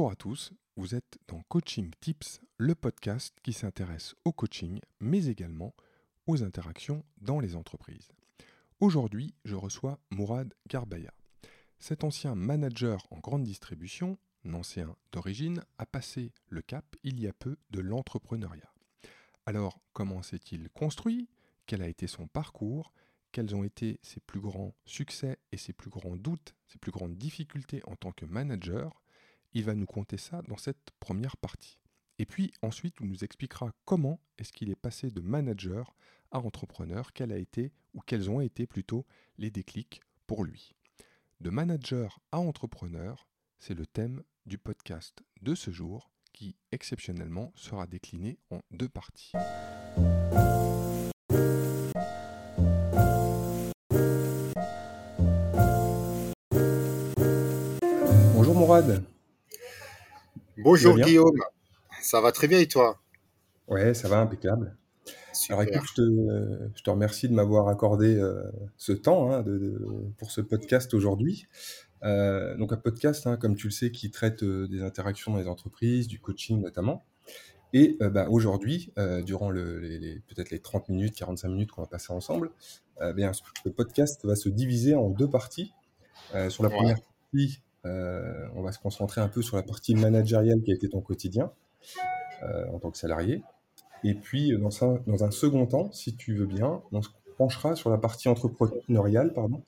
Bonjour à tous, vous êtes dans Coaching Tips, le podcast qui s'intéresse au coaching, mais également aux interactions dans les entreprises. Aujourd'hui, je reçois Mourad Garbaya. Cet ancien manager en grande distribution, ancien d'origine, a passé le cap il y a peu de l'entrepreneuriat. Alors, comment s'est-il construit? Quel a été son parcours? Quels ont été ses plus grands succès et ses plus grands doutes, ses plus grandes difficultés en tant que manager? Il va nous conter ça dans cette première partie. Et puis ensuite, il nous expliquera comment est-ce qu'il est passé de manager à entrepreneur, quel a été ou quels ont été plutôt les déclics pour lui. De manager à entrepreneur, c'est le thème du podcast de ce jour qui exceptionnellement sera décliné en deux parties. Bonjour Mourad. Bonjour Guillaume. Ça va très bien et toi? Ouais, ça va impeccable. Alors écoute, je te, remercie de m'avoir accordé euh, ce temps hein, pour ce podcast aujourd'hui. Euh, donc un podcast, hein, comme tu le sais, qui traite euh, des interactions dans les entreprises, du coaching notamment. Et bah, aujourd'hui, durant les, peut-être les 30 minutes, 45 minutes qu'on va passer ensemble, bien, le podcast va se diviser en deux parties. sur la première partie, on va se concentrer un peu sur la partie managériale qui a été ton quotidien en tant que salarié. Et puis, dans un, dans un second temps, si tu veux bien, on se penchera sur la partie entrepreneuriale, pardon,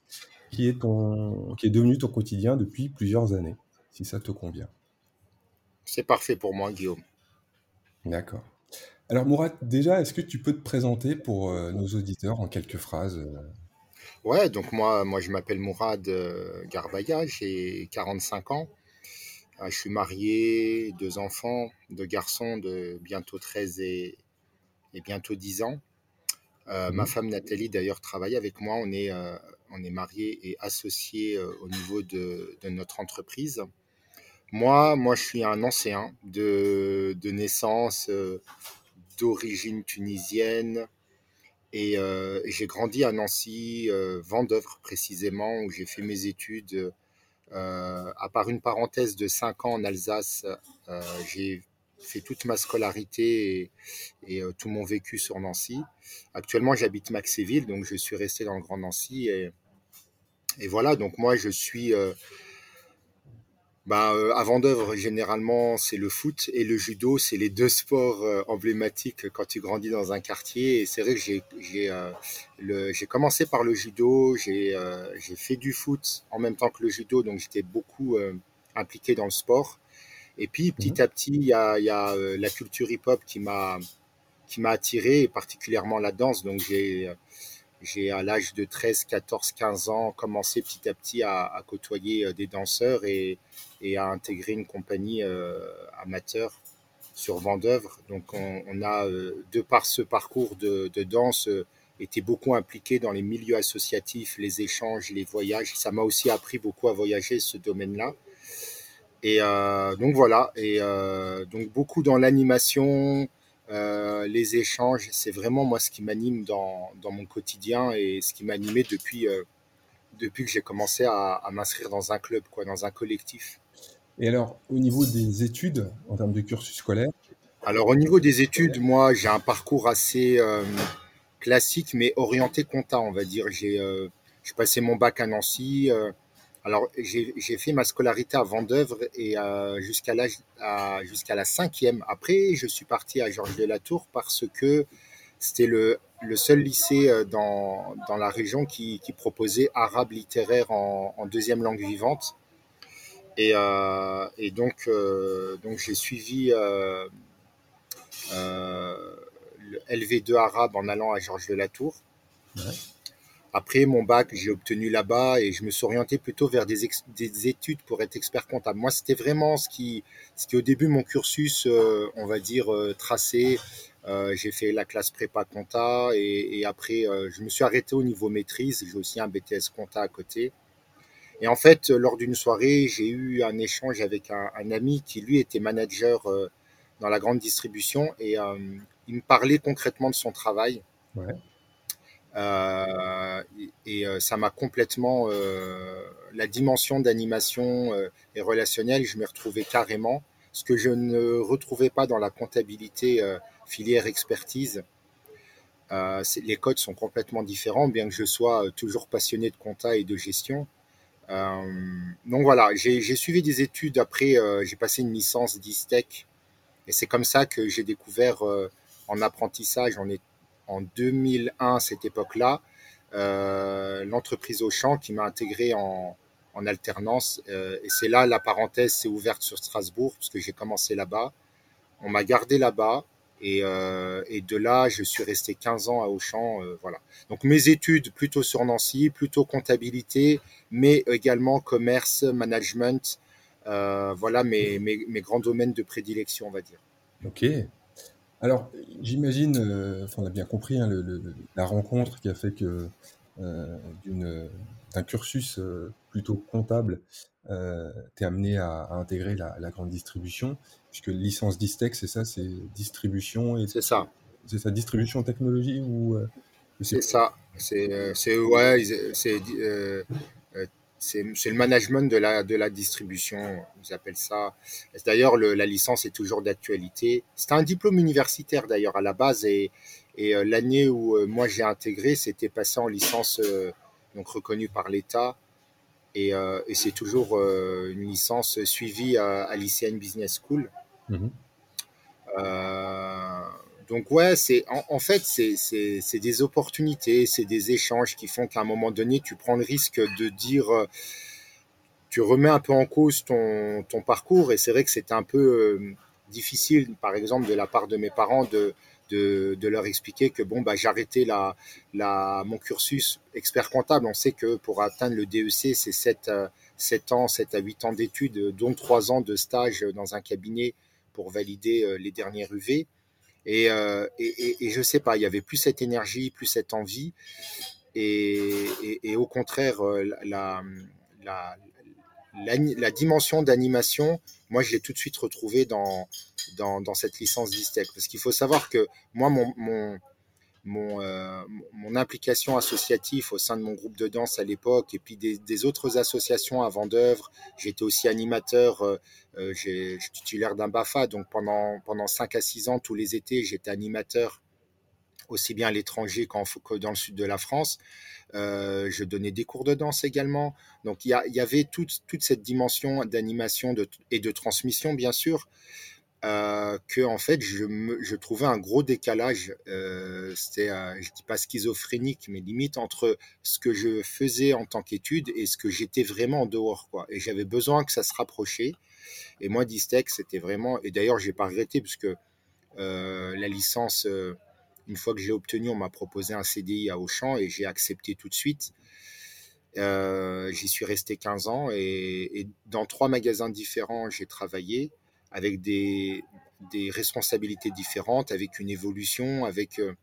qui est, ton, qui est devenue ton quotidien depuis plusieurs années, si ça te convient. C'est parfait pour moi, Guillaume. D'accord. Alors, Mourad, déjà, est-ce que tu peux te présenter pour euh, nos auditeurs en quelques phrases euh? Ouais, donc moi, moi je m'appelle Mourad euh, Garbaya, j'ai 45 ans. Je suis marié, deux enfants, deux garçons de bientôt 13 et, et bientôt 10 ans. Euh, ma mhm. femme Nathalie, d'ailleurs, travaille avec moi. On est, euh, on est mariés et associés euh, au niveau de, de, notre entreprise. Moi, moi, je suis un ancien de, de naissance, d'origine tunisienne. Et j'ai grandi à Nancy, Vendœuvre précisément, où j'ai fait mes études. à part une parenthèse de 5 ans en Alsace, j'ai fait toute ma scolarité et, euh, tout mon vécu sur Nancy. Actuellement, j'habite Maxéville, donc je suis resté dans le Grand Nancy. Et, et voilà, donc moi, je suis. Euh, bah, euh, à Vendœuvre, généralement, c'est le foot et le judo. C'est les deux sports emblématiques quand tu grandis dans un quartier. Et c'est vrai que j'ai, j'ai, commencé par le judo. J'ai, j'ai fait du foot en même temps que le judo. Donc, j'étais beaucoup impliqué dans le sport. Et puis petit mhm. à petit, il y a, y a euh, la culture hip-hop qui m'a qui m'a attiré, particulièrement la danse. Donc j'ai j'ai à l'âge de 13, 14, 15 ans commencé petit à petit à, côtoyer euh, des danseurs et, à intégrer une compagnie euh, amateur sur Vendœuvre. Donc on, a, de par ce parcours de, danse, été beaucoup impliqué dans les milieux associatifs, les échanges, les voyages. Ça m'a aussi appris beaucoup à voyager ce domaine-là. Et euh, donc voilà, et euh, donc beaucoup dans l'animation, euh, les échanges, c'est vraiment moi ce qui m'anime dans, dans, mon quotidien et ce qui m'animait depuis, depuis que j'ai commencé à, à m'inscrire dans un club, quoi, dans un collectif. Et alors, au niveau des études, en termes de cursus scolaire? Alors, au niveau des études, moi, j'ai un parcours assez classique, mais orienté compta, on va dire. J'ai passé mon bac à Nancy. Alors, j'ai fait ma scolarité à Vendœuvre et euh, jusqu'à la cinquième. Après, je suis parti à Georges de la Tour parce que c'était le, seul lycée euh, dans, la région qui, proposait arabe littéraire en, deuxième langue vivante. Et, euh, donc, j'ai suivi le LV2 arabe en allant à Georges de la Tour. Après mon bac, j'ai obtenu là-bas et je me suis orienté plutôt vers des, des études pour être expert comptable. Moi, c'était vraiment ce qui, ce qui au début mon cursus, euh, on va dire euh, tracé. Euh, j'ai fait la classe prépa compta et, et après euh, je me suis arrêté au niveau maîtrise. J'ai aussi un BTS compta à côté. Et en fait, lors d'une soirée, j'ai eu un échange avec un, un, ami qui lui était manager dans la grande distribution et il me parlait concrètement de son travail. Ouais. Et, ça m'a complètement la dimension d'animation et relationnelle, je m'y retrouvais carrément, ce que je ne retrouvais pas dans la comptabilité filière expertise. les codes sont complètement différents, bien que je sois toujours passionné de compta et de gestion. donc voilà, j'ai suivi des études après, j'ai passé une licence d'ISTEC et c'est comme ça que j'ai découvert euh, en apprentissage, on est en 2001, cette époque-là, euh, l'entreprise Auchan qui m'a intégré en, alternance. Euh, et c'est là, la parenthèse s'est ouverte sur Strasbourg, parce que j'ai commencé là-bas. On m'a gardé là-bas. Et, et, de là, je suis resté 15 ans à Auchan. voilà. Donc mes études plutôt sur Nancy, plutôt comptabilité, mais également commerce, management, euh, voilà mes, mes, mes, grands domaines de prédilection, on va dire. Ok. Alors, j'imagine, euh, on a bien compris hein, la rencontre qui a fait que euh, d'un cursus plutôt comptable, t'es amené à, intégrer la, grande distribution, puisque licence Distech, c'est ça, c'est distribution et c'est ça. C'est ça, distribution technologie ou c'est ça. C'est ouais, c'est c'est le management de la, de la distribution, ils appellent ça. D'ailleurs, la licence est toujours d'actualité. C'est un diplôme universitaire d'ailleurs à la base et, et euh, l'année où euh, moi j'ai intégré, c'était passé en licence euh, donc reconnue par l'État et, et c'est toujours une licence suivie à, à l'ICN Business School. Mmh donc ouais, c'est en, fait c'est des opportunités, c'est des échanges qui font qu'à un moment donné tu prends le risque de dire, euh, tu remets un peu en cause ton, ton parcours et c'est vrai que c'était un peu euh, difficile, par exemple de la part de mes parents de de, leur expliquer que bon bah j'arrêtais la, la mon cursus expert comptable. On sait que pour atteindre le DEC c'est 7, 7 ans, 7 à 8 ans d'études, dont 3 ans de stage dans un cabinet pour valider euh, les dernières UV. Et, euh, et, et, je sais pas, il y avait plus cette énergie, plus cette envie. Et, et au contraire, euh, la, la, la, dimension d'animation, moi, je l'ai tout de suite retrouvée dans, dans, dans cette licence d'ISTEC. Parce qu'il faut savoir que moi, mon, mon, mon, euh, mon, implication associative au sein de mon groupe de danse à l'époque et puis des, autres associations à d'œuvre. J'étais aussi animateur, euh, euh je suis titulaire d'un BAFA, donc pendant, pendant 5 à 6 ans, tous les étés, j'étais animateur aussi bien à l'étranger qu'en, que dans le sud de la France. Euh, je donnais des cours de danse également. Donc il y, avait toute, toute cette dimension d'animation et de transmission, bien sûr euh, que en fait je, me, je trouvais un gros décalage. Euh, C'était, euh, je dis pas schizophrénique, mais limite entre ce que je faisais en tant qu'étude et ce que j'étais vraiment en dehors, quoi. Et j'avais besoin que ça se rapprochait. Et moi, Distec, c'était vraiment. Et d'ailleurs, j'ai pas regretté parce que euh, la licence, euh, une fois que j'ai obtenu, on m'a proposé un CDI à Auchan et j'ai accepté tout de suite. Euh, j'y suis resté 15 ans et, et dans trois magasins différents, j'ai travaillé avec des, responsabilités différentes, avec une évolution, avec, euh,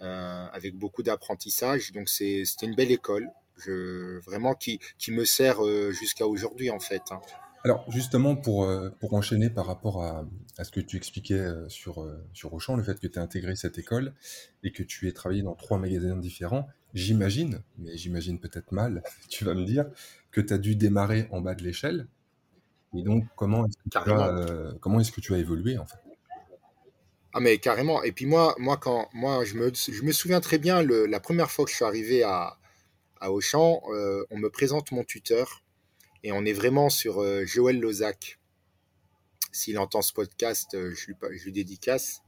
euh beaucoup d'apprentissage. Donc c'était une belle école, vraiment qui, me sert euh, jusqu'à aujourd'hui en fait. Hein. Alors justement, pour, pour enchaîner par rapport à, à ce que tu expliquais sur, sur Auchan, le fait que tu as intégré cette école et que tu aies travaillé dans trois magasins différents, j'imagine, mais j'imagine peut-être mal, tu vas me dire, que tu as dû démarrer en bas de l'échelle et donc, comment est-ce que, tu as, euh, comment est-ce que tu as évolué en fait? Ah mais carrément. Et puis moi, moi quand moi je me, je me souviens très bien le, la première fois que je suis arrivé à, à Auchan, euh, on me présente mon tuteur et on est vraiment sur euh, Joël Lozac. S'il entend ce podcast, je lui, je lui dédicace.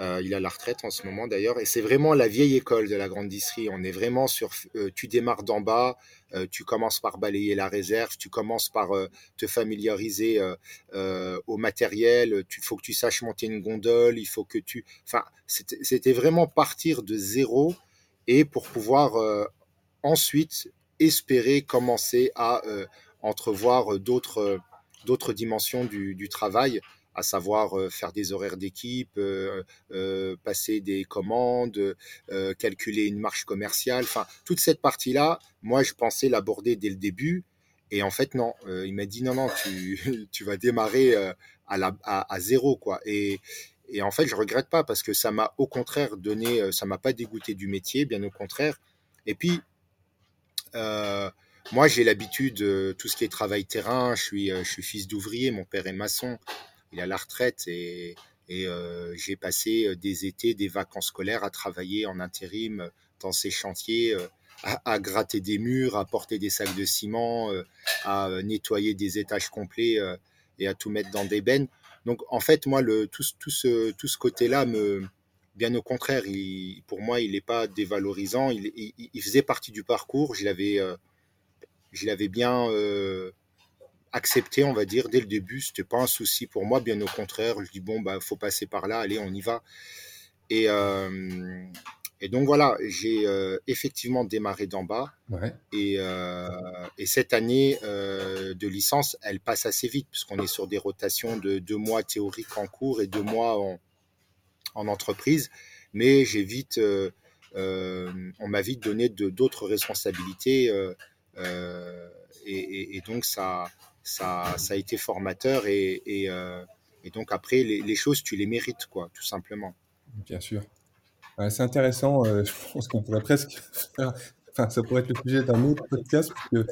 Euh, il a la retraite en ce moment d'ailleurs. Et c'est vraiment la vieille école de la grande distrie. On est vraiment sur, euh, tu démarres d'en bas, euh, tu commences par balayer la réserve, tu commences par te familiariser au matériel, il faut que tu saches monter une gondole, il faut que tu... Enfin, c'était vraiment partir de zéro et pour pouvoir ensuite espérer commencer à entrevoir d'autres dimensions du travail à savoir faire des horaires d'équipe, passer des commandes, calculer une marche commerciale. Enfin, toute cette partie-là, moi, je pensais l'aborder dès le début. Et en fait, non. il m'a dit non, non, tu, tu vas démarrer à, zéro, quoi. Et, et en fait, je regrette pas parce que ça m'a au contraire donné, ça m'a pas dégoûté du métier, bien au contraire. Et puis, moi, j'ai l'habitude, tout ce qui est travail terrain, je suis, je suis fils d'ouvrier, mon père est maçon, il est à la retraite et, euh, j'ai passé des étés, des vacances scolaires à travailler en intérim dans ces chantiers, à, gratter des murs, à porter des sacs de ciment, à nettoyer des étages complets et à tout mettre dans des bennes. Donc en fait, moi, tout, ce, côté-là, bien au contraire, pour moi, il n'est pas dévalorisant. Il, faisait partie du parcours. Je l'avais, euh, bien euh, accepté, on va dire, dès le début. C'était pas un souci pour moi. Bien au contraire, je dis bon, bah, faut passer par là. Allez, on y va. Et, euh, et donc voilà, j'ai euh, effectivement démarré d'en bas. Ouais. Et, euh, et, cette année de licence, elle passe assez vite, puisqu'on est sur des rotations de deux mois théoriques en cours et deux mois en, en entreprise. Mais j'ai vite, on m'a vite donné d'autres responsabilités. Et, et, et, donc ça, ça, ça a été formateur. Et, et donc après, les, les choses, tu les mérites, quoi, tout simplement. Bien sûr. Ouais, c'est intéressant. Euh, je pense qu'on pourrait presque faire. Enfin, ça pourrait être le sujet d'un autre podcast, parce que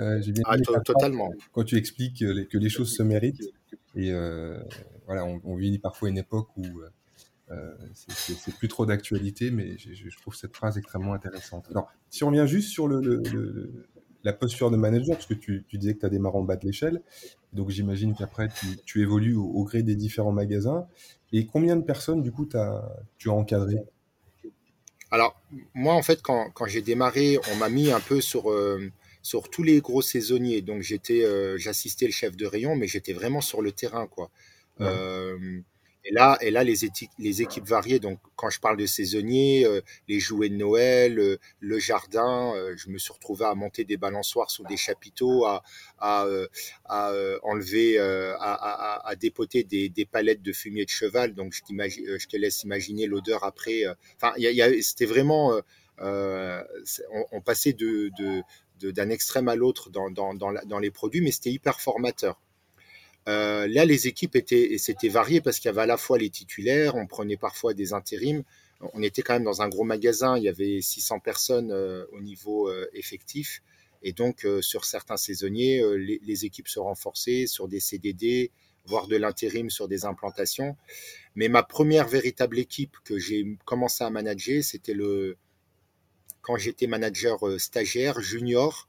euh, j'ai bien ah, totalement. Quand tu expliques que les, que les, choses se méritent. Et euh, voilà, on, on, vit parfois une époque où euh, c'est plus trop d'actualité, mais je, je, trouve cette phrase extrêmement intéressante. Alors, si on revient juste sur le, le, le la posture de manager, parce que tu, tu disais que tu as démarré en bas de l'échelle, donc j'imagine qu'après tu, tu, évolues au, au, gré des différents magasins. Et combien de personnes, du coup, as, tu as encadré? Alors, moi, en fait, quand, quand j'ai démarré, on m'a mis un peu sur, euh, sur tous les gros saisonniers. Donc, j'étais, euh, j'assistais le chef de rayon, mais j'étais vraiment sur le terrain, quoi. Ouais. Euh, et là, et là les, équipes, variées. Donc, quand je parle de saisonniers, euh, les jouets de Noël, euh, le jardin, euh, je me suis retrouvé à monter des balançoires sous des chapiteaux, à, enlever, à, dépoter des, palettes de fumier de cheval. Donc, je, te laisse imaginer l'odeur après. Enfin, c'était vraiment. On, passait d'un extrême à l'autre dans, dans, dans, la, dans les produits, mais c'était hyper formateur. Euh, là, les équipes étaient, et c'était varié parce qu'il y avait à la fois les titulaires, on prenait parfois des intérims. On était quand même dans un gros magasin, il y avait 600 personnes euh, au niveau euh, effectif. Et donc, sur certains saisonniers, les, équipes se renforçaient sur des CDD, voire de l'intérim sur des implantations. Mais ma première véritable équipe que j'ai commencé à manager, c'était le, quand j'étais manager euh, stagiaire junior.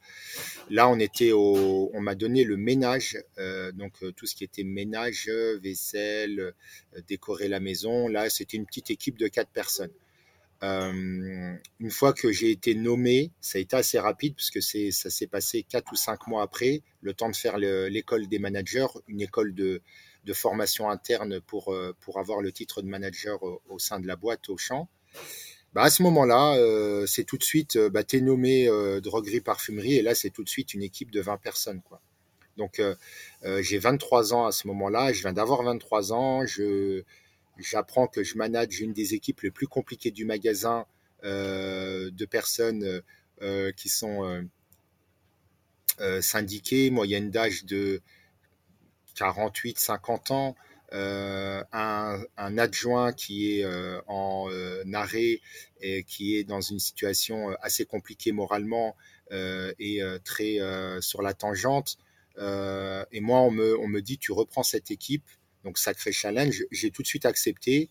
Là, on était on m'a donné le ménage, euh, donc euh, tout ce qui était ménage, vaisselle, décorer la maison. Là, c'était une petite équipe de quatre personnes. Une fois que j'ai été nommé, ça a été assez rapide puisque c'est, ça s'est passé quatre ou cinq mois après, le temps de faire le, l'école des managers, une école de, formation interne pour, pour avoir le titre de manager au, au sein de la boîte au champ bah à ce moment-là, euh, c'est tout de suite, euh, bah, t'es nommé euh, droguerie parfumerie et là c'est tout de suite une équipe de 20 personnes quoi. Donc euh, euh j'ai 23 ans à ce moment-là, je viens d'avoir 23 ans, je j'apprends que je manage une des équipes les plus compliquées du magasin euh, de personnes qui sont syndiquées, moyenne d'âge de 48-50 ans euh, un, adjoint qui est euh, en euh, arrêt et qui est dans une situation assez compliquée moralement et très sur la tangente. et moi, on me, on me dit, tu reprends cette équipe, donc sacré challenge. J'ai tout de suite accepté.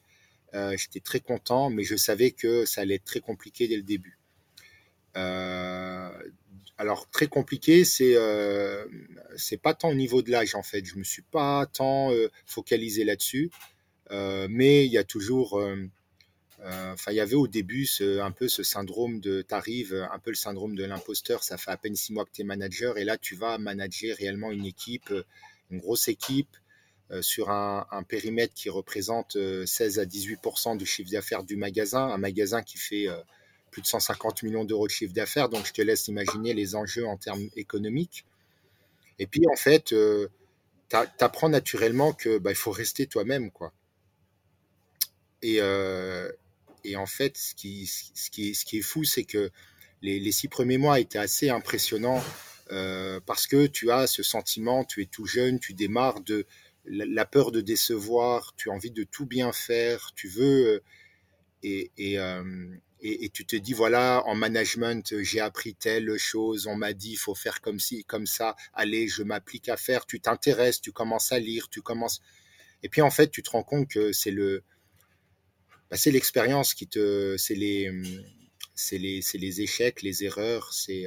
J'étais très content, mais je savais que ça allait être très compliqué dès le début. Alors très compliqué, c'est euh, c'est pas tant au niveau de l'âge en fait. Je me suis pas tant euh, focalisé là-dessus, euh, mais il y a toujours, enfin il y avait au début un peu ce syndrome de t'arrives, un peu le syndrome de l'imposteur. Ça fait à peine six mois que tu es manager et là tu vas manager réellement une équipe, une grosse équipe. sur un, un, périmètre qui représente 16 à 18% du chiffre d'affaires du magasin, un magasin qui fait plus de 150 millions d'euros de chiffre d'affaires, donc je te laisse imaginer les enjeux en termes économiques. Et puis en fait, euh, tu apprends naturellement que bah, faut rester toi-même, quoi. Et, euh, et en fait, ce qui, ce qui, ce qui est fou, c'est que les, les, six premiers mois étaient assez impressionnants euh, parce que tu as ce sentiment, tu es tout jeune, tu démarres de, la, peur de décevoir, tu as envie de tout bien faire, tu veux, et, et, et, tu te dis, voilà, en management, j'ai appris telle chose, on m'a dit, il faut faire comme ci, comme ça, allez, je m'applique à faire, tu t'intéresses, tu commences à lire, tu commences... Et puis en fait, tu te rends compte que c'est le... Bah, c'est l'expérience qui te... C'est les, c'est les, les échecs, les erreurs, c'est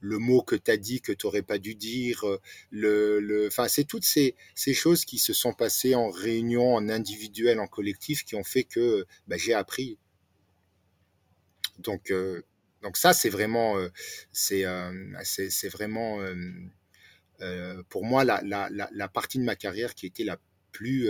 le mot que tu as dit que tu n'aurais pas dû dire. Le, le, enfin, c'est toutes ces, ces, choses qui se sont passées en réunion, en individuel, en collectif, qui ont fait que bah, j'ai appris. Donc, donc ça, c'est vraiment, c'est, c'est, vraiment pour moi la, la, la, partie de ma carrière qui était la plus,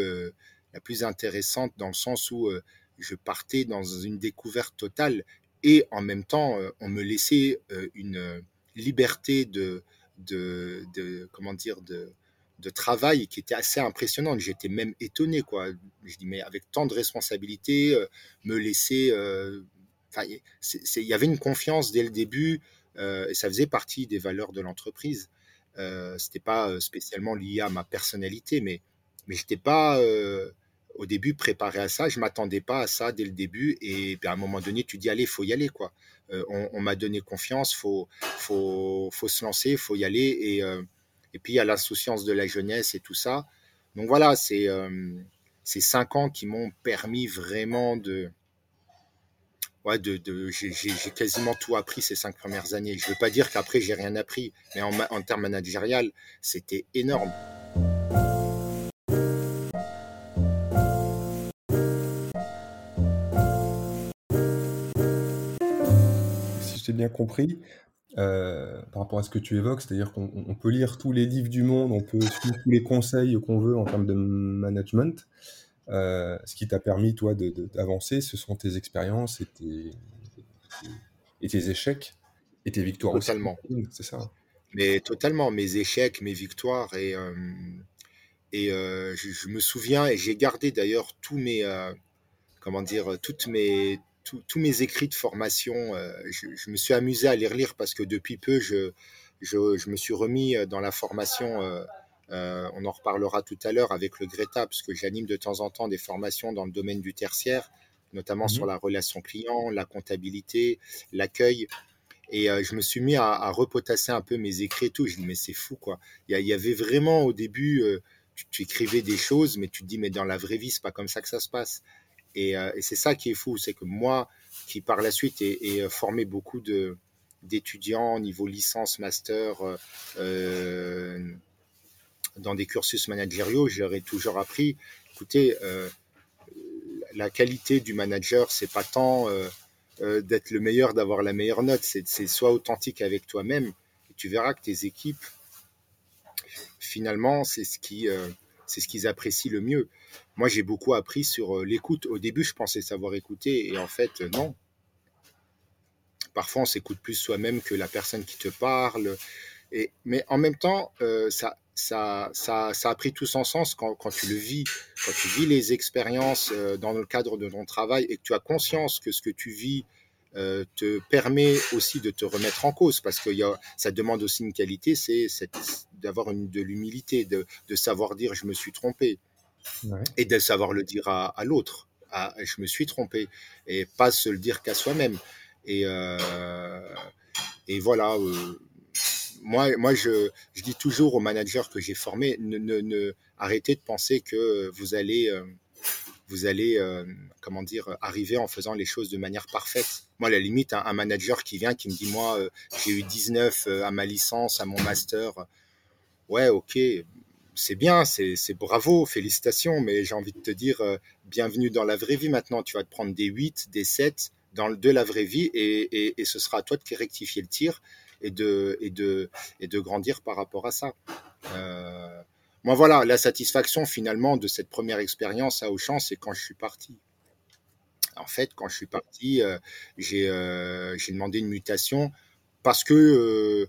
la plus intéressante dans le sens où je partais dans une découverte totale et en même temps, on me laissait une liberté de, de, de comment dire, de, de travail qui était assez impressionnante. J'étais même étonné, quoi. Je dis, mais avec tant de responsabilités, me laisser il y avait une confiance dès le début euh, et ça faisait partie des valeurs de l'entreprise. Euh, c'était pas euh, spécialement lié à ma personnalité, mais mais j'étais pas euh, au début préparé à ça. Je m'attendais pas à ça dès le début et puis à un moment donné, tu dis allez, faut y aller quoi. on, m'a donné confiance, faut faut faut se lancer, faut y aller et et puis il y a l'insouciance de la jeunesse et tout ça. Donc voilà, c'est ces cinq ans qui m'ont permis vraiment de de, j'ai quasiment tout appris ces cinq premières années. Je ne veux pas dire qu'après, j'ai rien appris, mais en, termes managérial, c'était énorme. Si je t'ai bien compris, euh, par rapport à ce que tu évoques, c'est-à-dire qu'on peut lire tous les livres du monde, on peut suivre tous les conseils qu'on veut en termes de management, euh, ce qui t'a permis, toi, d'avancer, ce sont tes expériences et tes, et tes échecs et tes victoires totalement. C'est ça. Mais totalement, mes échecs, mes victoires. Et, euh, et euh, je, me souviens, et j'ai gardé d'ailleurs tous mes, comment dire, toutes mes, tous mes écrits de formation. Je, je, me suis amusé à les relire parce que depuis peu, je, je, je me suis remis dans la formation euh, on en reparlera tout à l'heure avec le Greta, parce que j'anime de temps en temps des formations dans le domaine du tertiaire, notamment mmh sur la relation client, la comptabilité, l'accueil. Et euh, je me suis mis à, repotasser un peu mes écrits et tout. Je dis, mais c'est fou, quoi. Il y, avait vraiment au début, euh, tu, écrivais des choses, mais tu te dis, mais dans la vraie vie, c'est pas comme ça que ça se passe. Et, c'est ça qui est fou, c'est que moi, qui par la suite ai, formé beaucoup d'étudiants niveau licence, master, dans des cursus managériaux, j'aurais toujours appris, écoutez, euh, la qualité du manager, c'est pas tant euh, euh, d'être le meilleur, d'avoir la meilleure note, c'est soit authentique avec toi-même, et tu verras que tes équipes, finalement, c'est ce qui, c'est ce qu'ils apprécient le mieux. Moi, j'ai beaucoup appris sur l'écoute. Au début, je pensais savoir écouter, et en fait, non. Parfois, on s'écoute plus soi-même que la personne qui te parle. Et, mais en même temps, ça, ça, ça, ça, a pris tout son sens quand, quand, tu le vis, quand tu vis les expériences euh, dans le cadre de ton travail et que tu as conscience que ce que tu vis euh, te permet aussi de te remettre en cause parce que y a, ça demande aussi une qualité, c'est d'avoir de l'humilité, de, de, savoir dire je me suis trompé ouais. et de savoir le dire à, à l'autre. je me suis trompé et pas se le dire qu'à soi-même. Et, euh, et voilà, euh, moi, moi je, dis toujours aux managers que j'ai formés, ne, ne, ne, arrêtez de penser que vous allez, euh, vous allez euh, comment dire, arriver en faisant les choses de manière parfaite. Moi, à la limite, un, un manager qui vient, qui me dit, moi, euh, j'ai eu 19 à ma licence, à mon master, ouais, ok, c'est bien, c'est bravo, félicitations, mais j'ai envie de te dire, bienvenue dans la vraie vie maintenant, tu vas te prendre des 8, des 7 dans de la vraie vie et, et, et ce sera à toi de rectifier le tir et de, et de, et de grandir par rapport à ça. Euh, moi, voilà, la satisfaction finalement de cette première expérience à Auchan, c'est quand je suis parti. En fait, quand je suis parti, euh, j'ai euh, demandé une mutation parce que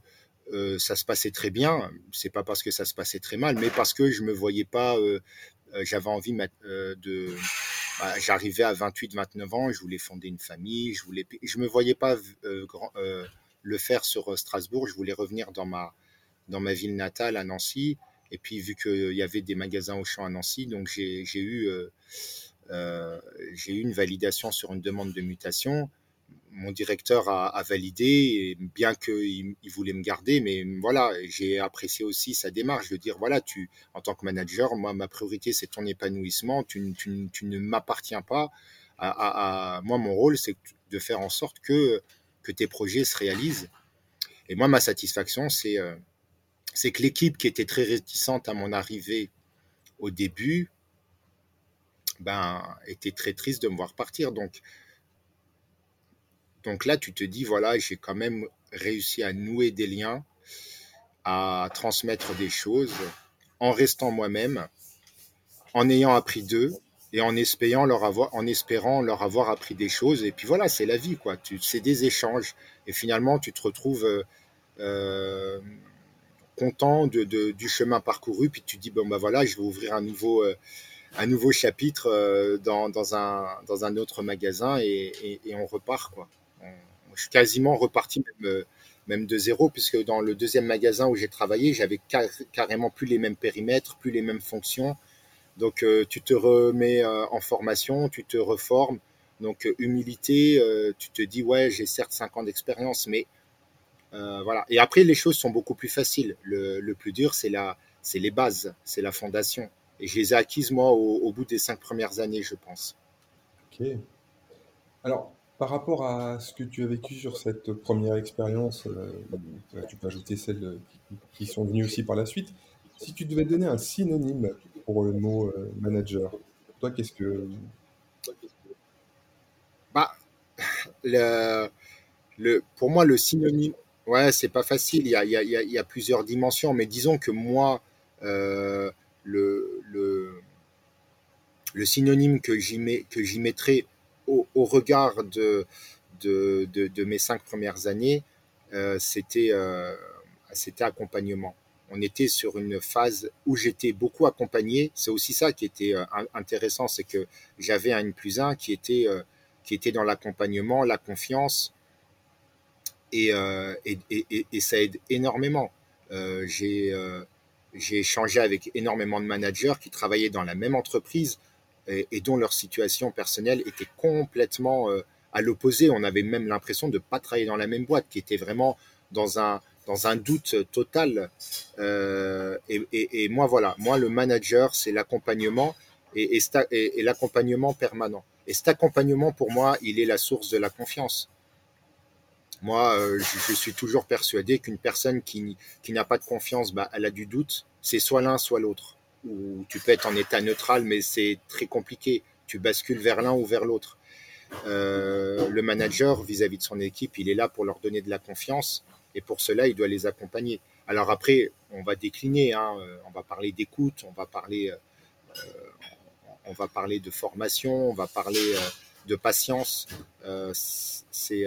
euh, ça se passait très bien. C'est pas parce que ça se passait très mal, mais parce que je me voyais pas. J'avais envie de. Bah, J'arrivais à 28, 29 ans, je voulais fonder une famille, je voulais. Je me voyais pas grand, le faire sur euh, Strasbourg. Je voulais revenir dans ma, dans ma ville natale, à Nancy. Et puis, vu qu'il y avait des magasins au champ à Nancy, donc j'ai eu, euh, euh, eu une validation sur une demande de mutation. Mon directeur a, validé, bien qu'il il voulait me garder, mais voilà, j'ai apprécié aussi sa démarche de dire voilà, tu, en tant que manager, moi, ma priorité, c'est ton épanouissement, tu, tu, tu ne m'appartiens pas. À, moi, mon rôle, c'est de faire en sorte que, que tes projets se réalisent. Et moi, ma satisfaction, c'est euh, c'est que l'équipe qui était très réticente à mon arrivée au début, ben, était très triste de me voir partir. Donc, donc là, tu te dis, voilà, j'ai quand même réussi à nouer des liens, à transmettre des choses en restant moi-même, en ayant appris d'eux et en espérant leur avoir, en espérant leur avoir appris des choses. Et puis voilà, c'est la vie, quoi. C'est des échanges. Et finalement, tu te retrouves euh, euh, content de, du chemin parcouru, puis tu dis bon bah voilà, je vais ouvrir un nouveau euh, un nouveau chapitre dans, dans, un, dans un autre magasin et, on repart quoi. je suis quasiment reparti même, même, de zéro puisque dans le deuxième magasin où j'ai travaillé, j'avais carrément plus les mêmes périmètres, plus les mêmes fonctions. Donc tu te remets en formation, tu te reformes. Donc humilité, tu te dis ouais j'ai certes 5 ans d'expérience, mais euh, voilà. Et après, les choses sont beaucoup plus faciles. Le, plus dur, c'est la, c'est les bases, c'est la fondation. Et je les ai acquises moi au, bout des cinq premières années, je pense. Ok. Alors, par rapport à ce que tu as vécu sur cette première expérience, euh, tu peux ajouter celles qui, sont venues aussi par la suite. Si tu devais donner un synonyme pour le mot euh, manager, toi, qu'est-ce que bah, le, le, pour moi, le synonyme, Ouais, c'est pas facile. Il y a, il y a, plusieurs dimensions, mais disons que moi, euh, le, le, le, synonyme que j'y j'y mettrais au, regard de, de, de, mes cinq premières années, euh, c'était, euh, c'était accompagnement. On était sur une phase où j'étais beaucoup accompagné. C'est aussi ça qui était euh, intéressant, c'est que j'avais un plus un qui était, euh, qui était dans l'accompagnement, la confiance, euh, et, et, et, ça aide énormément. Euh, j'ai euh, j'ai échangé avec énormément de managers qui travaillaient dans la même entreprise et, dont leur situation personnelle était complètement à l'opposé. On avait même l'impression de ne pas travailler dans la même boîte, qui était vraiment dans un, dans un doute total. Euh, et, moi, voilà, moi, le manager, c'est l'accompagnement et, et, l'accompagnement permanent. Et cet accompagnement, pour moi, il est la source de la confiance. Moi, euh, je, suis toujours persuadé qu'une personne qui, qui n'a pas de confiance, bah, elle a du doute. C'est soit l'un, soit l'autre. Ou tu peux être en état neutral, mais c'est très compliqué. Tu bascules vers l'un ou vers l'autre. Euh, le manager, vis-à-vis de son équipe, il est là pour leur donner de la confiance. Et pour cela, il doit les accompagner. Alors après, on va décliner. Hein, euh, on va parler d'écoute, on va parler, euh, on va parler de formation, on va parler euh, de patience. Euh, c'est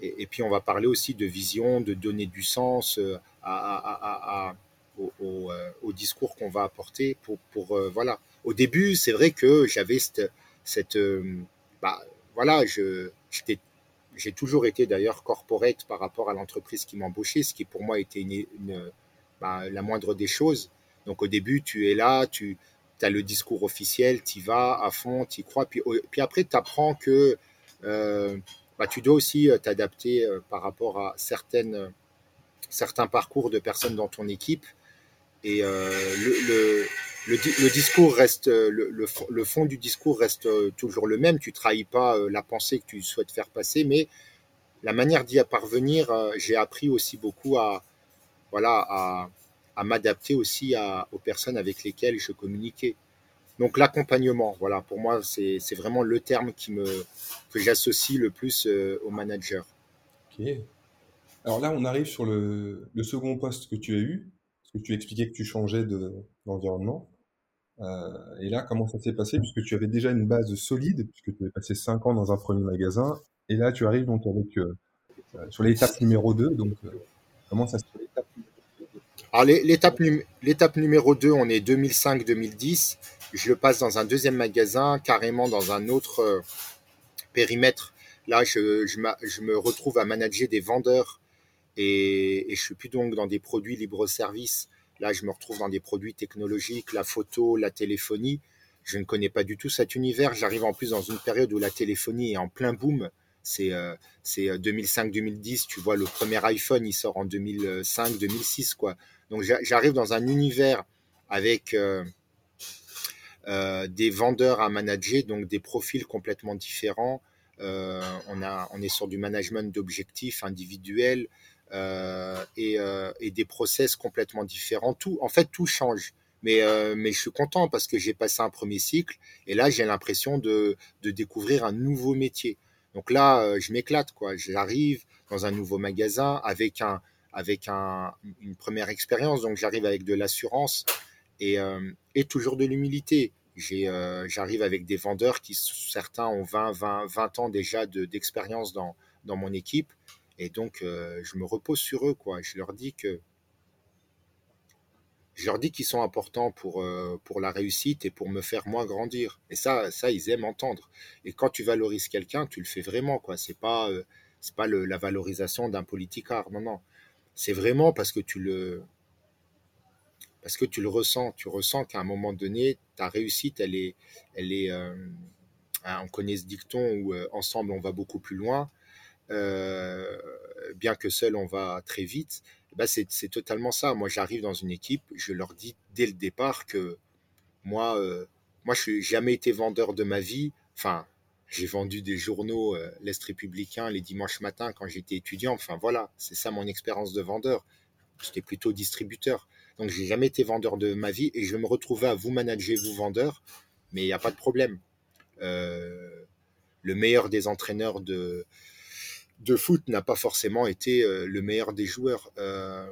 et, puis on va parler aussi de vision, de donner du sens euh, au, euh, discours qu'on va apporter. Pour, euh, voilà. Au début, c'est vrai que j'avais cette, cette bah, voilà, je, j'ai toujours été d'ailleurs corporate par rapport à l'entreprise qui m'embauchait, ce qui pour moi était bah, la moindre des choses. Donc au début, tu es là, tu as le discours officiel, tu y vas à fond, tu y crois, puis, après, tu apprends que euh, bah, tu dois aussi euh, t'adapter euh, par rapport à certains parcours de personnes dans ton équipe. Et le, le, discours reste, le, le, fond du discours reste toujours le même. Tu trahis pas la pensée que tu souhaites faire passer, mais la manière d'y parvenir, j'ai appris aussi beaucoup à, voilà, à, m'adapter aussi aux personnes avec lesquelles je communiquais. Donc l'accompagnement, voilà, pour moi, c'est vraiment le terme qui me, que j'associe le plus euh, au manager. Ok. Alors là, on arrive sur le, le, second poste que tu as eu, parce que tu expliquais que tu changeais d'environnement. Euh, et là, comment ça s'est passé? Puisque tu avais déjà une base solide, puisque tu avais passé 5 ans dans un premier magasin, et là, tu arrives donc avec euh, euh sur l'étape numéro 2. Donc, comment ça se passe? Alors l'étape numéro 2, on est 2005-2010. Je le passe dans un deuxième magasin, carrément dans un autre périmètre. Là, je, me retrouve à manager des vendeurs et, et je suis plus donc dans des produits libre-service, Là, je me retrouve dans des produits technologiques, la photo, la téléphonie. Je ne connais pas du tout cet univers. J'arrive en plus dans une période où la téléphonie est en plein boom. C'est 2005-2010. Euh, tu vois, le premier iPhone, il sort en 2005-2006, quoi. Donc, j'arrive dans un univers avec euh, euh, des vendeurs à manager, donc des profils complètement différents. on, a, on est sur du management d'objectifs individuels, euh, et, euh, et, des process complètement différents. En fait, tout change. Mais, euh, mais je suis content parce que j'ai passé un premier cycle et là, j'ai l'impression de, découvrir un nouveau métier. Donc là, je m'éclate, quoi. J'arrive dans un nouveau magasin avec un, avec un, une première expérience. Donc j'arrive avec de l'assurance et, toujours de l'humilité. J'arrive avec des vendeurs qui, certains ont 20, 20, 20 ans déjà d'expérience dans mon équipe. Et donc, euh, je me repose sur eux, quoi. Je leur dis que je leur dis qu'ils sont importants pour, euh, pour la réussite et pour me faire moi grandir. Et ça, ça, ils aiment entendre. Et quand tu valorises quelqu'un, tu le fais vraiment, quoi. C'est pas, euh, c'est pas le, la valorisation d'un politicard. Non, non. C'est vraiment parce que tu le, parce que tu le ressens. Tu ressens qu'à un moment donné, ta réussite, elle est, elle est, on connaît ce dicton où ensemble on va beaucoup plus loin. Euh, bien que seul on va très vite, bah c'est totalement ça. Moi, j'arrive dans une équipe, je leur dis dès le départ que moi, euh, moi, je n'ai jamais été vendeur de ma vie. Enfin, j'ai vendu des journaux, euh, l'Est républicain, les dimanches matins quand j'étais étudiant. Enfin, voilà, c'est ça mon expérience de vendeur. J'étais plutôt distributeur. Donc, j'ai jamais été vendeur de ma vie et je me retrouvais à vous manager, vous vendeur, mais il n'y a pas de problème. le meilleur des entraîneurs de, de foot n'a pas forcément été euh, le meilleur des joueurs. Euh,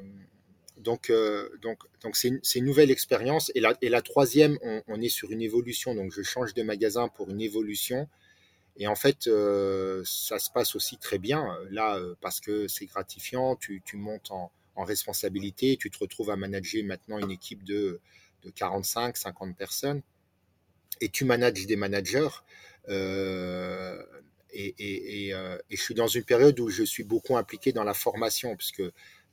donc, euh, donc, donc c'est une, nouvelle expérience. Et la, et la troisième, on, est sur une évolution. Donc, je change de magasin pour une évolution. Et en fait, ça se passe aussi très bien là parce que c'est gratifiant. Tu, montes en, responsabilité. Tu te retrouves à manager maintenant une équipe de, de 45, 50 personnes. Et tu manages des managers. Et, je suis dans une période où je suis beaucoup impliqué dans la formation, puisque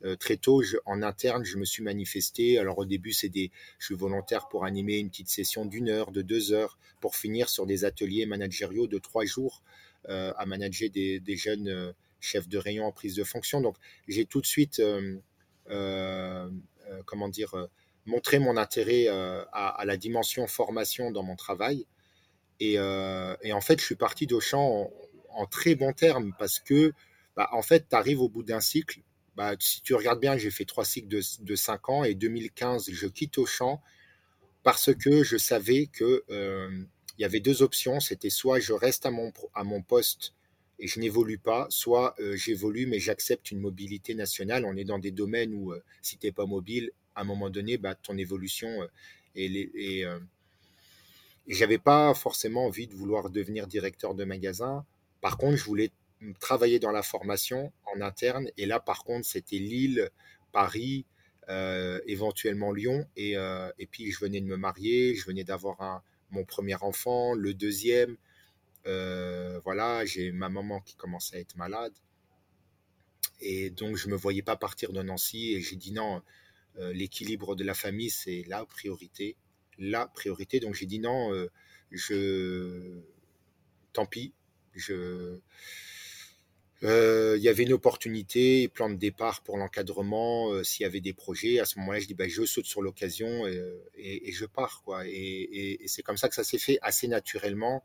euh, très tôt, en interne, je me suis manifesté. Alors au début, c'est je suis volontaire pour animer une petite session d'une heure, de deux heures, pour finir sur des ateliers managériaux de trois jours euh, à manager des, jeunes chefs de rayon en prise de fonction. Donc j'ai tout de suite, comment dire, montré mon intérêt à, à, la dimension formation dans mon travail. Et, et en fait, je suis parti d'Auchan en très bons termes parce que, bah, en fait, tu arrives au bout d'un cycle. Bah, si tu regardes bien, j'ai fait trois cycles de, de 5 ans et 2015, je quitte Auchan parce que je savais que euh, y avait deux options. C'était soit je reste à mon, à mon poste et je n'évolue pas, soit euh, j'évolue mais j'accepte une mobilité nationale. On est dans des domaines où euh, si tu n'es pas mobile, à un moment donné, bah, ton évolution est, et j'avais pas forcément envie de vouloir devenir directeur de magasin. Par contre, je voulais travailler dans la formation en interne. Et là, par contre, c'était Lille, Paris, euh, éventuellement Lyon. Euh, et, puis, je venais de me marier, je venais d'avoir mon premier enfant, le deuxième. Euh, voilà, j'ai ma maman qui commençait à être malade. Et donc, je ne me voyais pas partir de Nancy. Et j'ai dit non, l'équilibre de la famille, c'est la priorité. La priorité. Donc, j'ai dit non, je... tant pis, je, euh, il y avait une opportunité, plan de départ pour l'encadrement, euh, s'il y avait des projets. À ce moment-là, je dis, bah, je saute sur l'occasion et, je pars. Quoi. Et, c'est comme ça que ça s'est fait assez naturellement.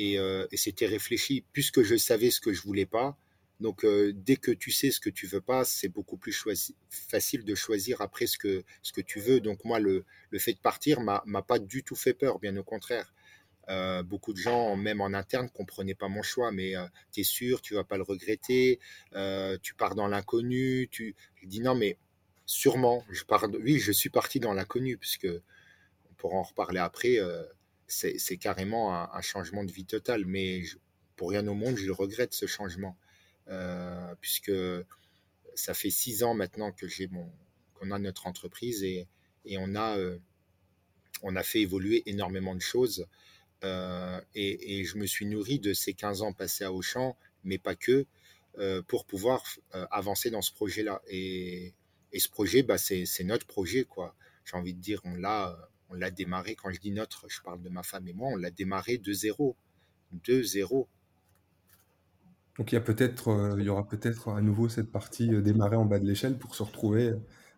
Euh, et, c'était réfléchi, puisque je savais ce que je voulais pas. Donc, dès que tu sais ce que tu veux pas, c'est beaucoup plus facile de choisir après ce que, ce que tu veux. Donc, moi, le, le fait de partir m'a pas du tout fait peur, bien au contraire. Euh, beaucoup de gens, même en interne, comprenaient pas mon choix, mais euh, tu es sûr, tu vas pas le regretter, euh, tu pars dans l'inconnu. Tu... Je dis non, mais sûrement, je pars. Oui, je suis parti dans l'inconnu, puisque on pourra en reparler après. c'est carrément un, changement de vie total, mais pour rien au monde, je le regrette ce changement, puisque ça fait six ans maintenant que j'ai mon qu'on a notre entreprise et, et on a on a fait évoluer énormément de choses. Euh, et, je me suis nourri de ces 15 ans passés à Auchan, mais pas que, euh, pour pouvoir euh, avancer dans ce projet-là. Et, ce projet, bah, c'est notre projet, quoi. J'ai envie de dire, on l'a, démarré. Quand je dis notre, je parle de ma femme et moi. On l'a démarré de zéro, de zéro. Donc il y a peut-être, il y aura peut-être à nouveau cette partie démarrer en bas de l'échelle pour se retrouver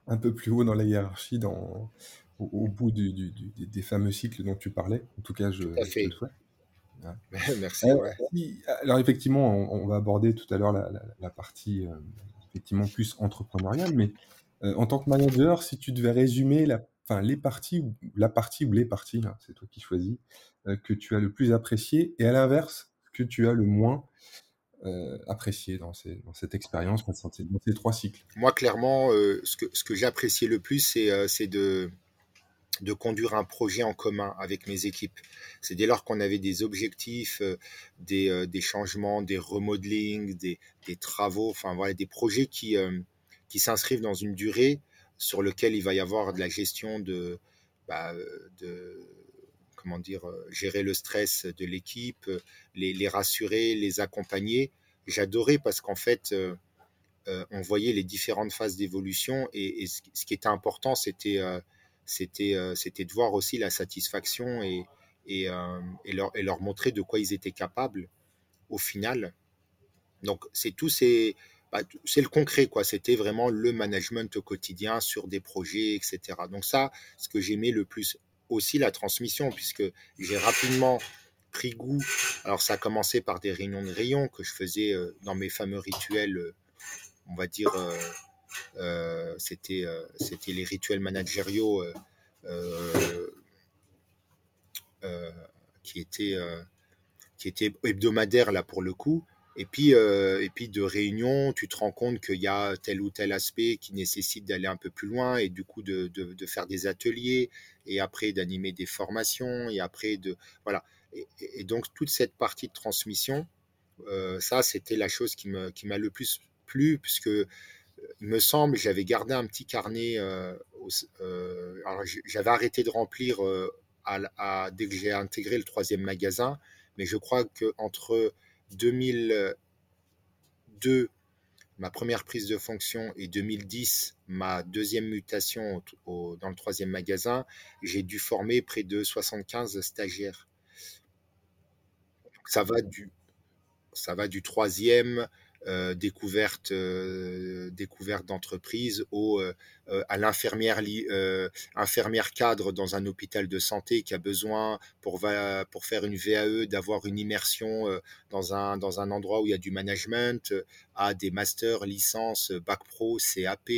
un peu plus haut dans la hiérarchie, dans, au, bout du, des fameux cycles dont tu parlais. En tout cas, je, je le souhaite. Merci. alors effectivement, on, va aborder tout à l'heure la, partie effectivement plus entrepreneuriale, mais en tant que manager, si tu devais résumer la, enfin, les parties, la partie ou les parties, hein, c'est toi qui choisis, que tu as le plus apprécié, et à l'inverse, que tu as le moins apprécié dans, ces, dans cette expérience, dans ces trois cycles Moi, clairement, ce que, ce que j'ai apprécié le plus, c'est de de conduire un projet en commun avec mes équipes. C'est dès lors qu'on avait des objectifs, euh, euh, des, changements, des remodelings, des, travaux, enfin voilà, des projets qui, euh, qui s'inscrivent dans une durée sur lequel il va y avoir de la gestion de, bah, de comment dire, gérer le stress de l'équipe, les, rassurer, les accompagner. J'adorais parce qu'en fait, on voyait les différentes phases d'évolution et, ce, qui était important, c'était c'était euh, c'était de voir aussi la satisfaction et, et, euh, et, leur, et, leur, montrer de quoi ils étaient capables au final. Donc c'est tout bah, c'est le concret quoi. C'était vraiment le management au quotidien sur des projets etc. Donc ça ce que j'aimais le plus aussi la transmission puisque j'ai rapidement pris goût. Alors ça a commencé par des réunions de rayons que je faisais euh, dans mes fameux rituels, on va dire c'était euh, c'était les rituels managériaux euh, qui étaient qui étaient hebdomadaires là pour le coup. Et puis, et puis de réunion, tu te rends compte qu'il y a tel ou tel aspect qui nécessite d'aller un peu plus loin et du coup de, de, faire des ateliers et après d'animer des formations et après de voilà. Et, donc toute cette partie de transmission, ça c'était la chose qui me qui m'a le plus plu puisque il me semble, j'avais gardé un petit carnet. Euh, euh, j'avais arrêté de remplir euh, dès que j'ai intégré le troisième magasin, mais je crois que entre 2002, ma première prise de fonction, et 2010, ma deuxième mutation dans le troisième magasin, j'ai dû former près de 75 stagiaires. Ça va du, ça va du troisième euh, découverte, euh, découverte d'entreprise au, euh, à l'infirmière infirmière cadre dans un hôpital de santé qui a besoin pour, pour faire une VAE d'avoir une immersion dans, un, dans un endroit où il y a du management, à des masters, licences, bac pro, CAP,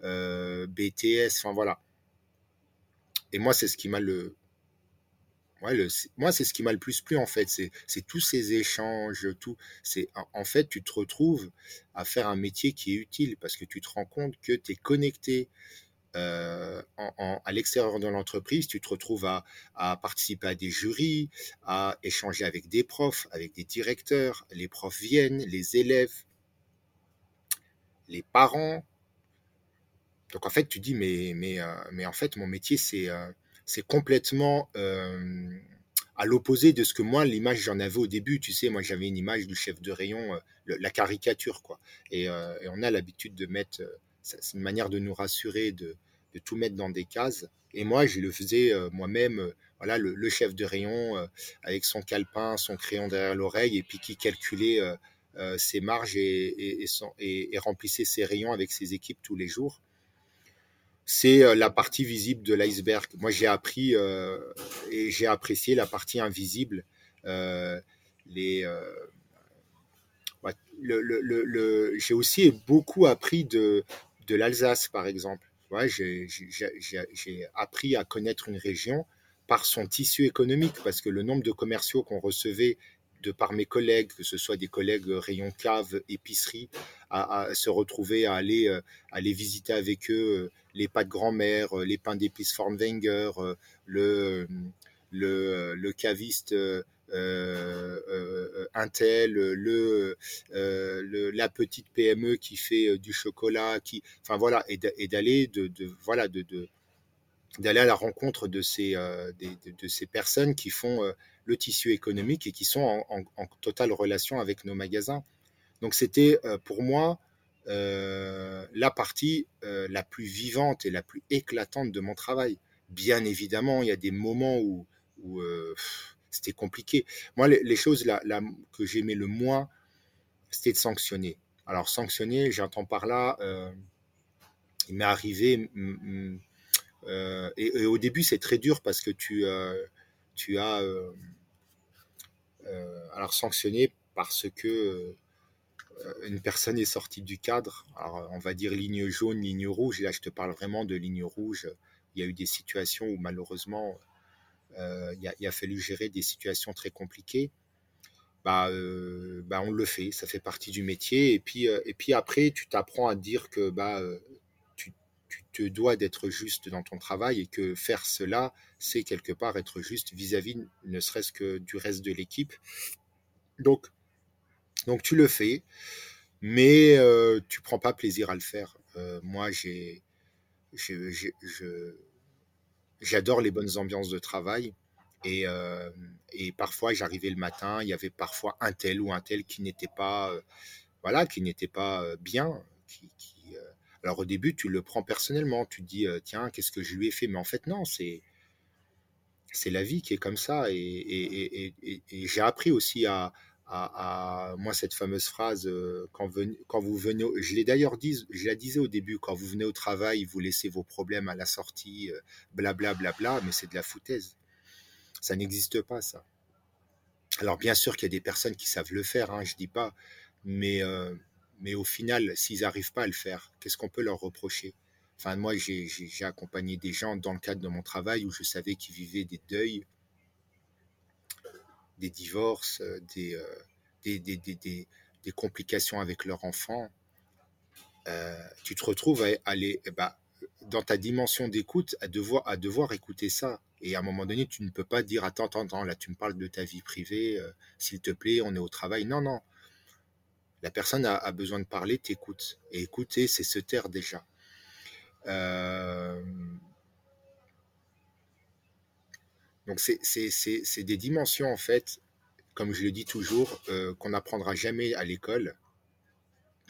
BTS, enfin voilà. Et moi, c'est ce qui m'a le, moi, c'est ce qui m'a le plus plu, en fait. C'est tous ces échanges, tout. C'est En fait, tu te retrouves à faire un métier qui est utile parce que tu te rends compte que tu es connecté euh, à l'extérieur de l'entreprise, tu te retrouves à, participer à des jurys, à échanger avec des profs, avec des directeurs, les profs viennent, les élèves, les parents. Donc en fait, tu dis, mais, mais, euh, mais en fait, mon métier, c'est... Euh, c'est complètement euh, à l'opposé de ce que moi, l'image j'en avais au début. Tu sais, moi j'avais une image du chef de rayon, euh, la caricature, quoi. Euh, et, on a l'habitude de mettre, c'est une manière de nous rassurer, de, tout mettre dans des cases. Et moi, je le faisais moi-même, voilà, le, chef de rayon avec son calepin, son crayon derrière l'oreille, et puis qui calculait ses marges et, et, remplissait ses rayons avec ses équipes tous les jours c'est euh, la partie visible de l'iceberg. Moi, j'ai appris euh, et j'ai apprécié la partie invisible. Euh, les, j'ai aussi beaucoup appris de, de l'Alsace, par exemple. Ouais, j'ai appris à connaître une région par son tissu économique, parce que le nombre de commerciaux qu'on recevait de par mes collègues, que ce soit des collègues rayon cave, épicerie, à, se retrouver à aller, aller visiter avec eux les pâtes grand-mère, euh, les pains d'épices Formwenger, euh, le, caviste euh, Intel, la petite PME qui fait du chocolat, enfin voilà, et d'aller voilà d'aller à la rencontre de ces, personnes qui font le tissu économique et qui sont en, totale relation avec nos magasins. Donc c'était pour moi la partie la plus vivante et la plus éclatante de mon travail. Bien évidemment, il y a des moments où, c'était compliqué. Moi, les, choses que j'aimais le moins, c'était de sanctionner. Alors, sanctionner, j'entends par là, il m'est arrivé, et, au début, c'est très dur parce que tu, as. alors, sanctionné parce que une personne est sortie du cadre. Alors, on va dire ligne jaune, ligne rouge. Là, je te parle vraiment de ligne rouge. Il y a eu des situations où malheureusement, euh, il, a, fallu gérer des situations très compliquées. Bah, euh, bah, on le fait, ça fait partie du métier. Et puis, euh, et puis après, tu t'apprends à dire que bah, tu, tu te dois d'être juste dans ton travail et que faire cela, c'est quelque part être juste vis-à-vis, ne serait-ce que du reste de l'équipe. Donc, donc tu le fais, mais euh, tu prends pas plaisir à le faire. moi, j'ai, j'adore les bonnes ambiances de travail. Et, et parfois, j'arrivais le matin, il y avait parfois un tel ou un tel qui n'était pas, voilà, qui n'était pas bien. Qui, alors au début, tu le prends personnellement, tu te dis, tiens, qu'est-ce que je lui ai fait? Mais en fait, non, c'est c'est la vie qui est comme ça. Et, et j'ai appris aussi à, à, moi cette fameuse phrase euh, quand, vous venez, je l'ai d'ailleurs dit, je la disais au début, quand vous venez au travail, vous laissez vos problèmes à la sortie, blablabla, bla, bla, bla, mais c'est de la foutaise. Ça n'existe pas ça. Alors bien sûr qu'il y a des personnes qui savent le faire, hein, je dis pas, mais euh, mais au final, s'ils n'arrivent pas à le faire, qu'est-ce qu'on peut leur reprocher? Enfin, moi, j'ai accompagné des gens dans le cadre de mon travail où je savais qu'ils vivaient des deuils des divorces, euh, euh, des, des, des, des, complications avec leur enfant, euh, tu te retrouves à aller eh ben, dans ta dimension d'écoute à devoir, à devoir écouter ça. Et à un moment donné, tu ne peux pas dire attends, attends, attends là tu me parles de ta vie privée, s'il te plaît, on est au travail. Non, non. La personne a, a besoin de parler, t'écoutes. Et écouter, c'est se taire déjà. Euh, Donc c'est des dimensions en fait, comme je le dis toujours, euh, qu'on n'apprendra jamais à l'école,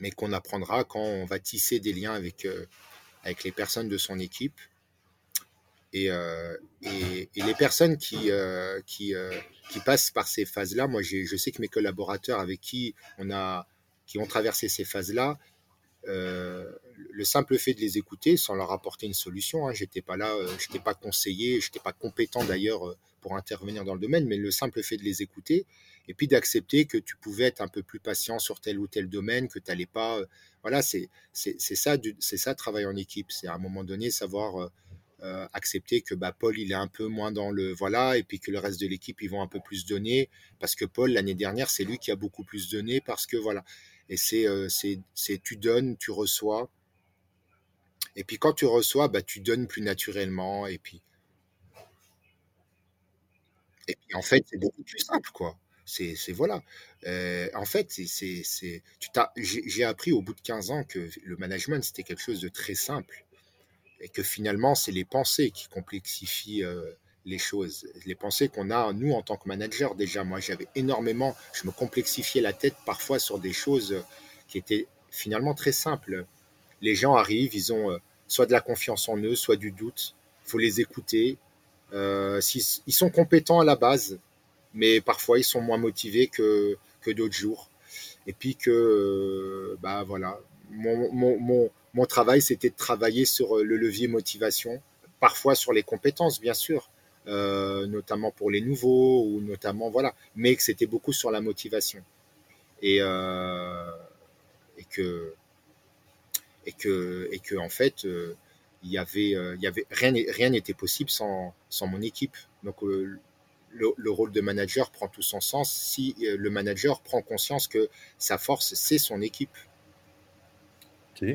mais qu'on apprendra quand on va tisser des liens avec, euh, avec les personnes de son équipe. Et, euh, et, les personnes qui, qui, qui, passent par ces phases-là, moi je sais que mes collaborateurs avec qui on a qui ont traversé ces phases-là, le simple fait de les écouter sans leur apporter une solution, hein, j'étais pas là, euh, j'étais pas conseillé, j'étais pas compétent d'ailleurs euh, pour intervenir dans le domaine, mais le simple fait de les écouter et puis d'accepter que tu pouvais être un peu plus patient sur tel ou tel domaine, que tu n'allais pas, euh, voilà, c'est c'est ça, c'est ça travailler en équipe, c'est à un moment donné savoir accepter que bah, Paul il est un peu moins dans le voilà et puis que le reste de l'équipe ils vont un peu plus donner parce que Paul l'année dernière c'est lui qui a beaucoup plus donné parce que voilà et c'est c'est tu donnes tu reçois et puis quand tu reçois, bah, tu donnes plus naturellement. Et puis, et puis en fait, c'est beaucoup plus simple, quoi. C'est, voilà. Euh, en fait, c'est, c'est, tu t'as, j'ai, appris au bout de 15 ans que le management, c'était quelque chose de très simple. Et que finalement, c'est les pensées qui complexifient euh, les choses. Les pensées qu'on a, nous, en tant que manager, déjà, moi, j'avais énormément, je me complexifiais la tête parfois sur des choses qui étaient finalement très simples les gens arrivent, ils ont euh, soit de la confiance en eux, soit du doute. Il faut les écouter. Euh, ils sont compétents à la base, mais parfois ils sont moins motivés que, d'autres jours. Et puis que, euh, bah voilà, mon, mon, travail, c'était de travailler sur le levier motivation, parfois sur les compétences, bien sûr, notamment pour les nouveaux, ou notamment, voilà, mais que c'était beaucoup sur la motivation. Et, et que et que, et que en fait, euh, il y avait, euh, il y avait rien, rien n'était possible sans, sans mon équipe. Donc euh, le, rôle de manager prend tout son sens si le manager prend conscience que sa force, c'est son équipe. Ok,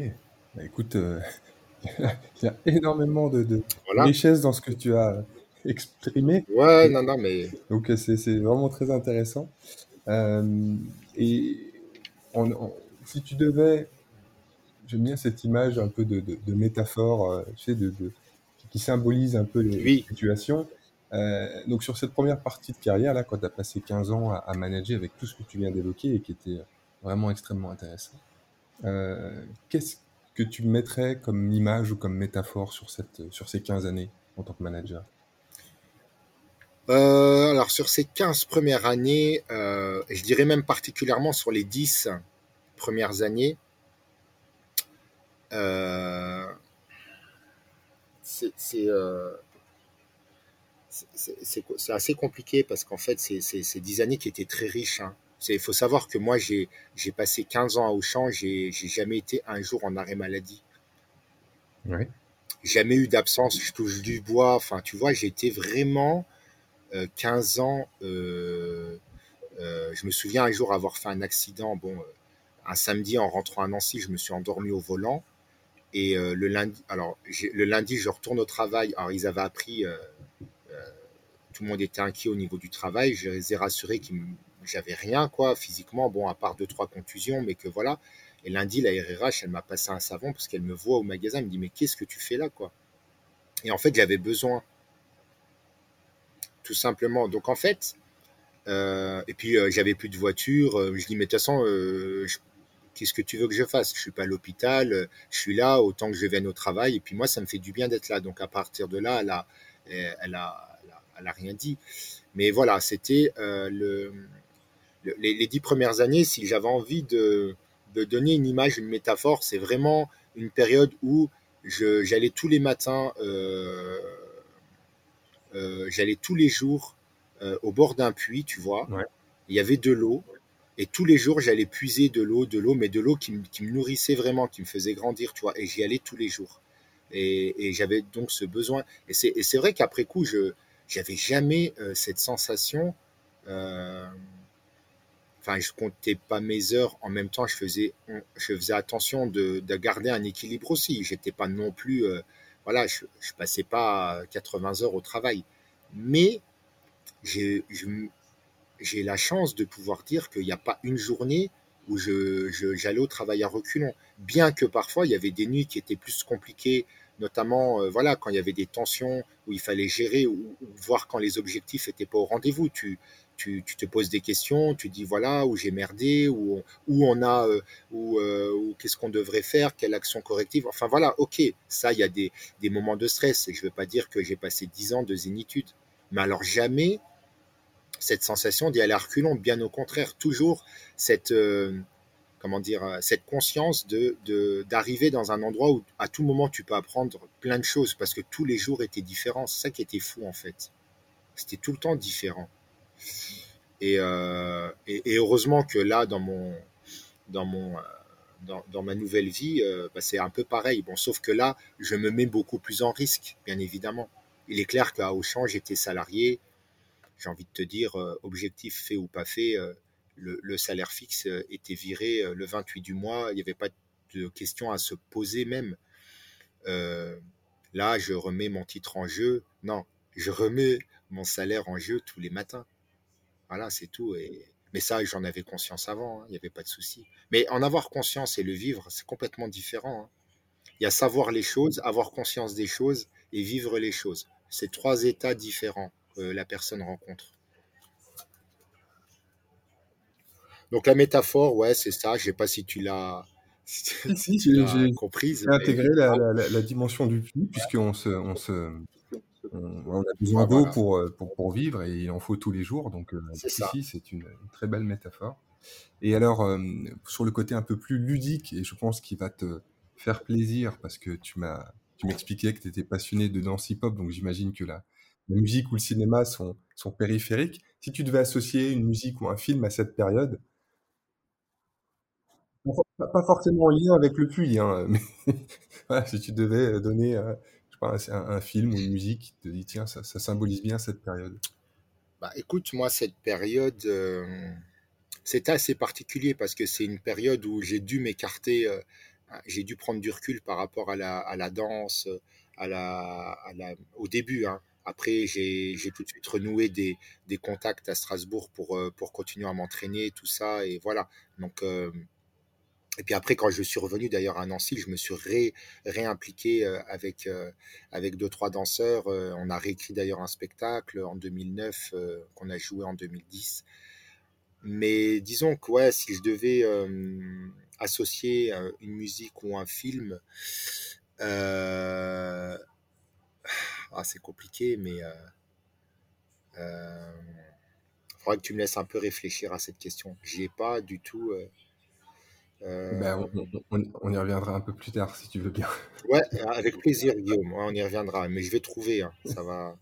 bah, écoute, il y a énormément de, de richesse dans ce que tu as exprimé. Ouais, non, non, mais. Donc c'est vraiment très intéressant. et si tu devais j'aime bien cette image un peu de, métaphore, euh, tu sais, de, qui symbolise un peu les situations. Euh, donc sur cette première partie de carrière, là, quand tu as passé 15 ans à, manager avec tout ce que tu viens d'évoquer et qui était vraiment extrêmement intéressant, Qu'est-ce que tu mettrais comme image ou comme métaphore sur, cette, sur ces 15 années en tant que manager? Alors sur ces 15 premières années, je dirais même particulièrement sur les 10 premières années, euh, c'est assez compliqué parce qu'en fait, c'est 10 années qui étaient très riches. Hein. Il faut savoir que moi, j'ai passé 15 ans à Auchan, j'ai jamais été un jour en arrêt maladie. Jamais eu d'absence, je touche du bois. Enfin, tu vois, été vraiment 15 euh, ans. Euh, je me souviens un jour avoir fait un accident. Bon, un samedi en rentrant à Nancy, je me suis endormi au volant. Et euh, le lundi, alors le lundi, je retourne au travail. Alors ils avaient appris, euh, euh, tout le monde était inquiet au niveau du travail. Je les ai rassurés que j'avais rien quoi physiquement, bon à part deux trois contusions, mais que voilà. Et lundi, la RRH, elle m'a passé un savon parce qu'elle me voit au magasin, elle me dit mais qu'est-ce que tu fais là quoi? Et en fait, j'avais besoin, tout simplement. Donc en fait, et puis j'avais plus de voiture. je dis mais de toute façon, qu'est-ce que tu veux que je fasse? Je suis pas à l'hôpital, euh, je suis là autant que je vienne au travail. Et puis moi, ça me fait du bien d'être là. Donc à partir de là, elle a, elle a, elle a, rien dit. Mais voilà, c'était euh, le, les, dix premières années. Si j'avais envie de, de, donner une image, une métaphore, c'est vraiment une période où j'allais tous les matins, euh, j'allais tous les jours au bord d'un puits, tu vois. Il y avait de l'eau. Et tous les jours, j'allais puiser de l'eau, de l'eau, mais de l'eau qui, me nourrissait vraiment, qui me faisait grandir, tu vois. Et j'y allais tous les jours. Et, j'avais donc ce besoin. Et c'est vrai qu'après coup, je n'avais jamais euh, cette sensation. Euh, enfin, je comptais pas mes heures. En même temps, je faisais, je faisais attention de, garder un équilibre aussi. J'étais pas non plus, euh, voilà, je, je passais pas 80 heures au travail. Mais je, j'ai la chance de pouvoir dire qu'il n'y a pas une journée où je, j'allais au travail à reculons. Bien que parfois, il y avait des nuits qui étaient plus compliquées, notamment euh, voilà, quand il y avait des tensions où il fallait gérer ou, voir quand les objectifs n'étaient pas au rendez-vous. Tu, te poses des questions, tu dis voilà, où j'ai merdé, où, où on a, euh, où, euh, qu'est-ce qu'on devrait faire, quelle action corrective. Enfin voilà, ok, ça, il y a des, moments de stress. Et je ne veux pas dire que j'ai passé dix ans de zénitude. Mais alors jamais cette sensation d'y aller à reculons, bien au contraire, toujours cette, euh, comment dire, cette conscience de, d'arriver dans un endroit où à tout moment tu peux apprendre plein de choses parce que tous les jours étaient différents. C'est ça qui était fou en fait. C'était tout le temps différent. Et, euh, heureusement que là, dans mon, dans mon, dans, ma nouvelle vie, bah, c'est un peu pareil. Bon, sauf que là, je me mets beaucoup plus en risque, bien évidemment. Il est clair qu'à Auchan, j'étais salarié, j'ai envie de te dire, euh, objectif fait ou pas fait, euh, le, salaire fixe euh, était viré le 28 du mois. Il n'y avait pas de question à se poser même. là, je remets mon titre en jeu. Non, je remets mon salaire en jeu tous les matins. Voilà, c'est tout. Et... Mais ça, j'en avais conscience avant, hein. il n'y avait pas de souci. Mais en avoir conscience et le vivre, c'est complètement différent. Hein. Il y a savoir les choses, avoir conscience des choses et vivre les choses. C'est trois états différents la personne rencontre. Donc la métaphore, ouais, c'est ça. Je sais pas si tu l'as si, j'ai comprise. intégré la, dimension du puits, puisqu'on se, on se, on, a besoin d'eau pour, euh, pour, pour, vivre et il en faut tous les jours. Donc euh, ici, c'est une, très belle métaphore. Et alors, euh, sur le côté un peu plus ludique, et je pense qu'il va te faire plaisir parce que tu m'as, tu m'expliquais que tu étais passionné de danse hip-hop, donc j'imagine que la, la musique ou le cinéma sont, sont périphériques. Si tu devais associer une musique ou un film à cette période, pas forcément en lien avec le puits, hein, mais si tu devais donner un, film ou une musique qui te dit tiens, ça, symbolise bien cette période. Bah, écoute, moi, cette période, euh, c'était assez particulier parce que c'est une période où j'ai dû m'écarter, euh, j'ai dû prendre du recul par rapport à la, à la danse, à la, au début. Hein. Après, j'ai tout de suite renoué des, des contacts à Strasbourg pour, euh, pour continuer à m'entraîner, tout ça. Et voilà. Donc, et puis après, quand je suis revenu d'ailleurs à Nancy, je me suis ré, réimpliqué euh, avec, avec deux, trois danseurs. On a réécrit d'ailleurs un spectacle en 2009 qu'on a joué en 2010. Mais disons que ouais, si je devais associer une musique ou un film. Ah, c'est compliqué, mais il faudrait que tu me laisses un peu réfléchir à cette question. J'y ai pas du tout. Ben, on, y reviendra un peu plus tard si tu veux bien. Ouais, avec plaisir, Guillaume. on y reviendra. Mais je vais trouver. Hein. Ça va.